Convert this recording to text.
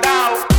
down.